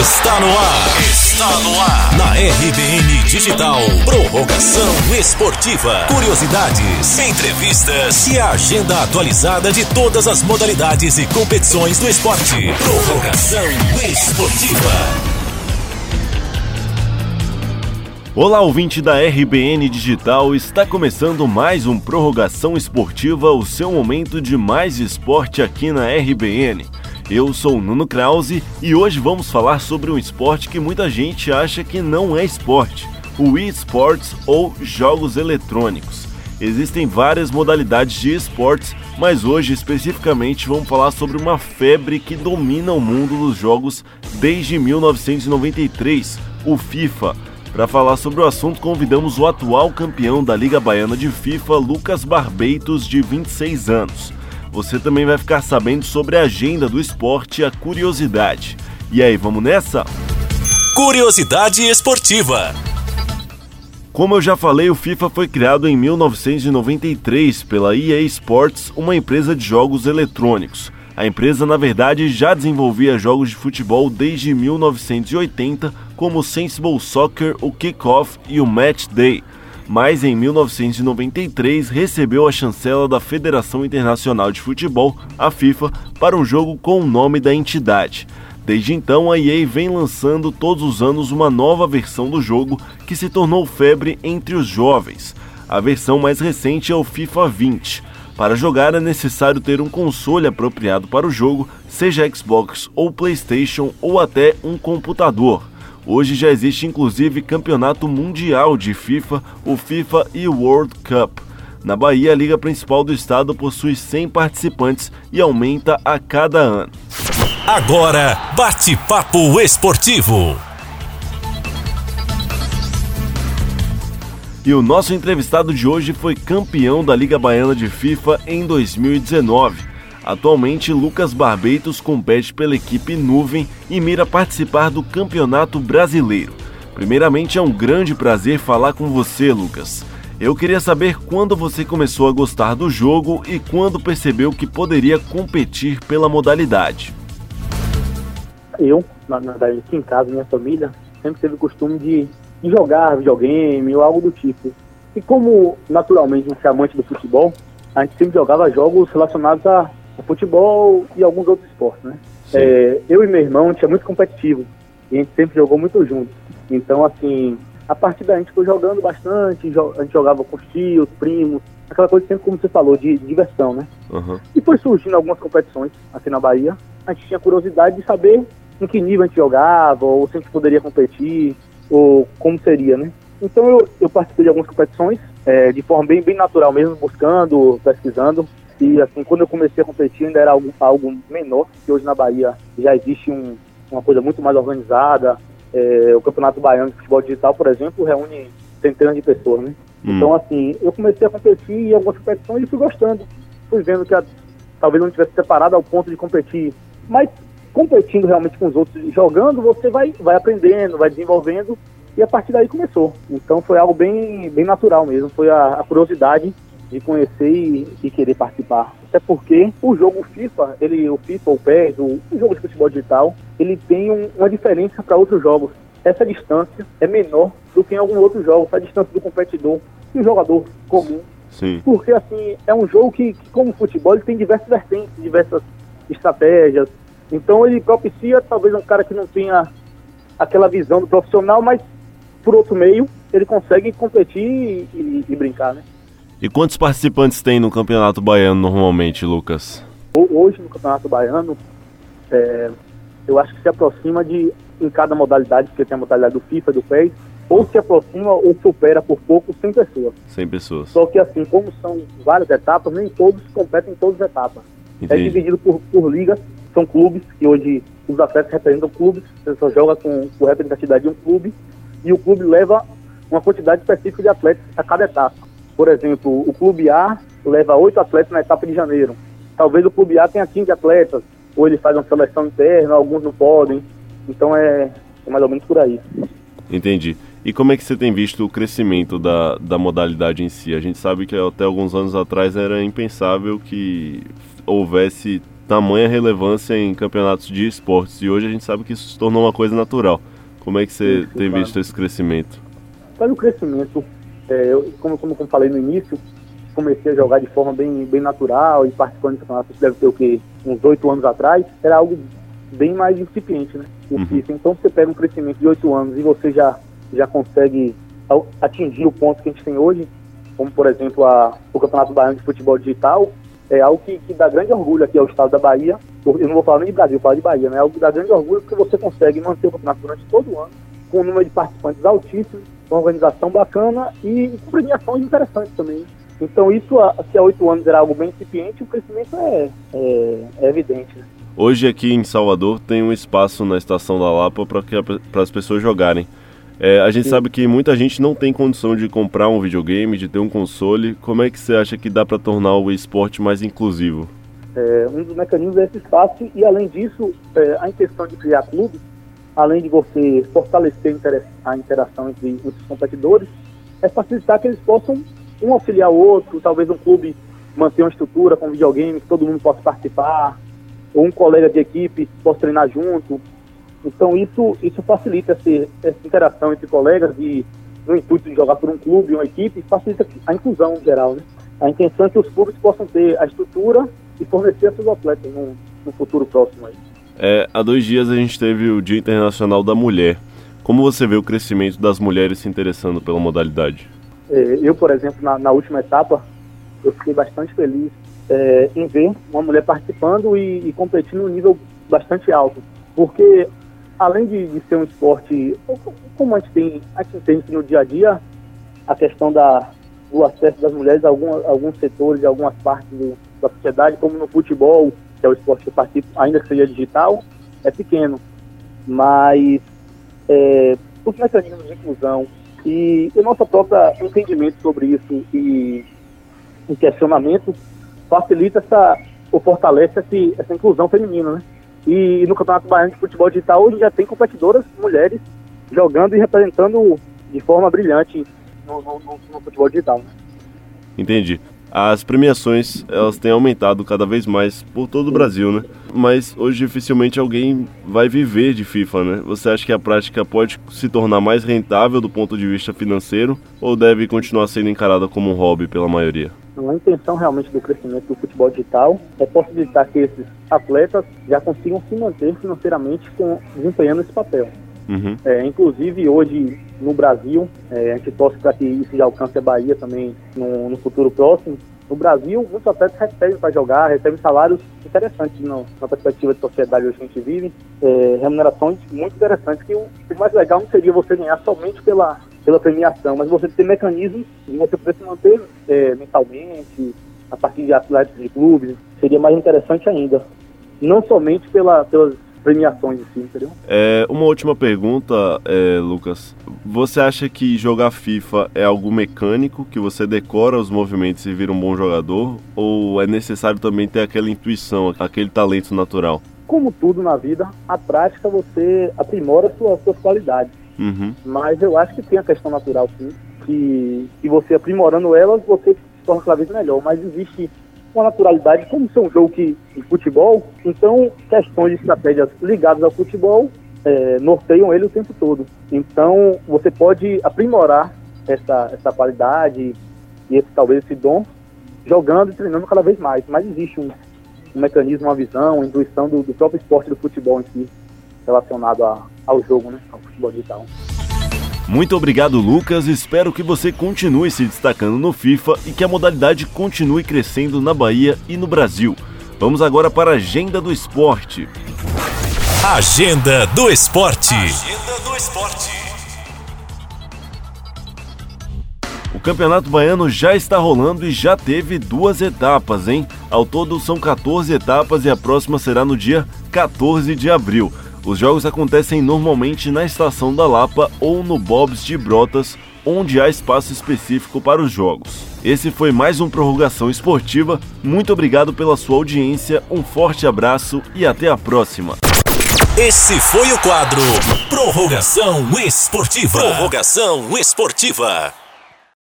Está no ar. Está no ar. Na RBN Digital. Prorrogação esportiva. Curiosidades, entrevistas e a agenda atualizada de todas as modalidades e competições do esporte. Prorrogação esportiva. Olá, ouvinte da RBN Digital, está começando mais um Prorrogação Esportiva, o seu momento de mais esporte aqui na RBN. Eu sou o Nuno Krause e hoje vamos falar sobre um esporte que muita gente acha que não é esporte, o eSports ou jogos eletrônicos. Existem várias modalidades de esportes, mas hoje especificamente vamos falar sobre uma febre que domina o mundo dos jogos desde 1993, o FIFA. Para falar sobre o assunto, convidamos o atual campeão da Liga Baiana de FIFA, Lucas Barbeitos, de 26 anos. Você também vai ficar sabendo sobre a agenda do esporte e a curiosidade. E aí, vamos nessa? Curiosidade esportiva. Como eu já falei, o FIFA foi criado em 1993 pela EA Sports, uma empresa de jogos eletrônicos. A empresa, na verdade, já desenvolvia jogos de futebol desde 1980, como o Sensible Soccer, o Kickoff e o Match Day mas em 1993 recebeu a chancela da Federação Internacional de Futebol, a FIFA, para um jogo com o nome da entidade. Desde então, a EA vem lançando todos os anos uma nova versão do jogo que se tornou febre entre os jovens. A versão mais recente é o FIFA 20. Para jogar é necessário ter um console apropriado para o jogo, seja Xbox ou PlayStation ou até um computador. Hoje já existe inclusive campeonato mundial de FIFA, o FIFA e World Cup. Na Bahia, a liga principal do estado possui 100 participantes e aumenta a cada ano. Agora, bate-papo esportivo. E o nosso entrevistado de hoje foi campeão da Liga Baiana de FIFA em 2019. Atualmente, Lucas Barbeitos compete pela equipe Nuvem e mira participar do Campeonato Brasileiro. Primeiramente, é um grande prazer falar com você, Lucas. Eu queria saber quando você começou a gostar do jogo e quando percebeu que poderia competir pela modalidade. Eu, na verdade, aqui em casa, minha família, sempre teve o costume de, jogar videogame ou algo do tipo. E como, naturalmente, um amante do futebol, a gente sempre jogava jogos relacionados a o futebol e alguns outros esportes, né? É, eu e meu irmão, tinha muito competitivo e a gente sempre jogou muito junto. Então, assim, a partir daí a gente foi jogando bastante, a gente jogava com os tios, primos, aquela coisa sempre como você falou, de, de diversão, né? Uhum. E foi surgindo algumas competições aqui na Bahia. A gente tinha curiosidade de saber em que nível a gente jogava, ou se a gente poderia competir, ou como seria, né? Então eu, eu participei de algumas competições, é, de forma bem, bem natural mesmo, buscando, pesquisando. E assim, quando eu comecei a competir ainda era algo, algo menor, que hoje na Bahia já existe um, uma coisa muito mais organizada. É, o Campeonato Baiano de Futebol Digital, por exemplo, reúne centenas de pessoas, né? Hum. Então, assim, eu comecei a competir em algumas competições e fui gostando. Fui vendo que a, talvez não tivesse separado ao ponto de competir. Mas competindo realmente com os outros, jogando, você vai, vai aprendendo, vai desenvolvendo. E a partir daí começou. Então foi algo bem, bem natural mesmo. Foi a, a curiosidade de conhecer e, e, querer participar. Até porque o jogo FIFA, ele, o FIFA, o PES, o, o jogo de futebol digital, ele tem um, uma diferença para outros jogos. Essa distância é menor do que em algum outro jogo, a distância do competidor e o jogador comum. Sim. Porque, assim, é um jogo que, que, como futebol, ele tem diversas vertentes, diversas estratégias. Então, ele propicia, talvez, um cara que não tenha aquela visão do profissional, mas, por outro meio, ele consegue competir e, e, e brincar, né? E quantos participantes tem no Campeonato Baiano normalmente, Lucas? Hoje no Campeonato Baiano, é, eu acho que se aproxima de, em cada modalidade, porque tem a modalidade do FIFA, do PES, ou se aproxima ou supera por pouco 100 pessoas. 100 pessoas. Só que assim, como são várias etapas, nem todos competem em todas as etapas. É Entendi. É dividido por, por ligas, são clubes, que hoje os atletas representam clubes, você só joga com, com representatividade de um clube, e o clube leva uma quantidade específica de atletas a cada etapa. Por exemplo, o Clube A leva oito atletas na etapa de janeiro. Talvez o Clube A tenha 15 atletas, ou ele faz uma seleção interna, alguns não podem. Então é, é mais ou menos por aí. Entendi. E como é que você tem visto o crescimento da, da modalidade em si? A gente sabe que até alguns anos atrás era impensável que houvesse tamanha relevância em campeonatos de esportes. E hoje a gente sabe que isso se tornou uma coisa natural. Como é que você Sim, tem claro. visto esse crescimento? Olha o crescimento. É, eu, como, como, como falei no início, comecei a jogar de forma bem, bem natural e participando de campeonatos, deve ter o quê? Uns oito anos atrás, era algo bem mais incipiente, né? Uhum. Então você pega um crescimento de oito anos e você já, já consegue atingir o ponto que a gente tem hoje, como por exemplo a, o Campeonato Baiano de Futebol Digital, é algo que, que dá grande orgulho aqui ao estado da Bahia. Eu não vou falar nem de Brasil, vou falar de Bahia, né? É algo que dá grande orgulho porque você consegue manter o campeonato durante todo o ano, com um número de participantes altíssimo, uma organização bacana e com premiações interessantes também. Então isso, se há oito anos era algo bem incipiente, o crescimento é, é, é evidente. Né? Hoje aqui em Salvador tem um espaço na estação da Lapa para as pessoas jogarem. É, a gente Sim. sabe que muita gente não tem condição de comprar um videogame, de ter um console. Como é que você acha que dá para tornar o esporte mais inclusivo? É, um dos mecanismos é esse espaço e, além disso, é, a intenção de criar clubes, além de você fortalecer a interação entre, os competidores, é facilitar que eles possam um auxiliar o outro, talvez um clube manter uma estrutura com videogame que todo mundo possa participar, ou um colega de equipe possa treinar junto, então isso, isso facilita essa, essa interação entre colegas e no intuito de jogar por um clube, uma equipe, facilita a inclusão em geral. Né? A intenção é que os clubes possam ter a estrutura e fornecer seus atletas no, no futuro próximo. Aí. É, há dois dias a gente teve o Dia Internacional da Mulher. Como você vê o crescimento das mulheres se interessando pela modalidade? É, eu, por exemplo, na, na, última etapa, eu fiquei bastante feliz é, em ver uma mulher participando e, e competindo um nível bastante alto. Porque além de, de, ser um esporte, como a gente tem, a gente no dia a dia, a questão da, do acesso das mulheres a algum, alguns setores, a algumas partes do, da sociedade, como no futebol, que é o esporte que eu participo, ainda que seja digital, é pequeno. Mas é, os mecanismos de inclusão e o nosso próprio entendimento sobre isso e o questionamento facilita essa, ou fortalece essa, essa inclusão feminina, né? E no Campeonato Baiano de Futebol Digital hoje já tem competidoras mulheres jogando e representando de forma brilhante no, no, no, no futebol digital. Né? Entendi. As premiações elas têm aumentado cada vez mais por todo o Brasil, né? Mas hoje dificilmente alguém vai viver de FIFA, né? Você acha que a prática pode se tornar mais rentável do ponto de vista financeiro ou deve continuar sendo encarada como um hobby pela maioria? a intenção realmente do crescimento do futebol digital é possibilitar que esses atletas já consigam se manter financeiramente com, desempenhando esse papel. Uhum. É, inclusive, hoje no Brasil, é, a gente torce para que isso já alcance a Bahia também no, no futuro próximo. No Brasil, muitos atletas recebem para jogar, recebem salários interessantes no, na perspectiva de sociedade hoje que a gente vive, é, remunerações muito interessantes, que o, o mais legal não seria você ganhar somente pela, pela premiação, mas você ter mecanismos de você poder se manter é, mentalmente, a partir de atletas de clubes, seria mais interessante ainda. Não somente pela, pelas premiações em si, entendeu? É, uma última pergunta, é, Lucas. Você acha que jogar FIFA é algo mecânico, que você decora os movimentos e vira um bom jogador? Ou é necessário também ter aquela intuição, aquele talento natural? Como tudo na vida, a prática você aprimora suas, suas qualidades. Uhum. Mas eu acho que tem a questão natural, sim, que, que você aprimorando elas, você se torna cada vez melhor. Mas existe uma naturalidade, como ser um jogo que, de futebol, então questões de estratégias ligadas ao futebol é, norteiam ele o tempo todo. Então você pode aprimorar essa, essa qualidade e esse, talvez esse dom jogando e treinando cada vez mais. Mas existe um, um mecanismo, uma visão, uma intuição do, do próprio esporte do futebol em si relacionado a, ao jogo, né, ao futebol digital. Muito obrigado, Lucas. Espero que você continue se destacando no FIFA e que a modalidade continue crescendo na Bahia e no Brasil. Vamos agora para a Agenda do Esporte. Agenda do Esporte. Agenda do Esporte. O Campeonato Baiano já está rolando e já teve duas etapas, hein? Ao todo são 14 etapas e a próxima será no dia 14 de abril. Os jogos acontecem normalmente na Estação da Lapa ou no Bob's de Brotas, onde há espaço específico para os jogos. Esse foi mais um Prorrogação Esportiva. Muito obrigado pela sua audiência, um forte abraço e até a próxima. Esse foi o quadro Prorrogação Esportiva. Prorrogação Esportiva.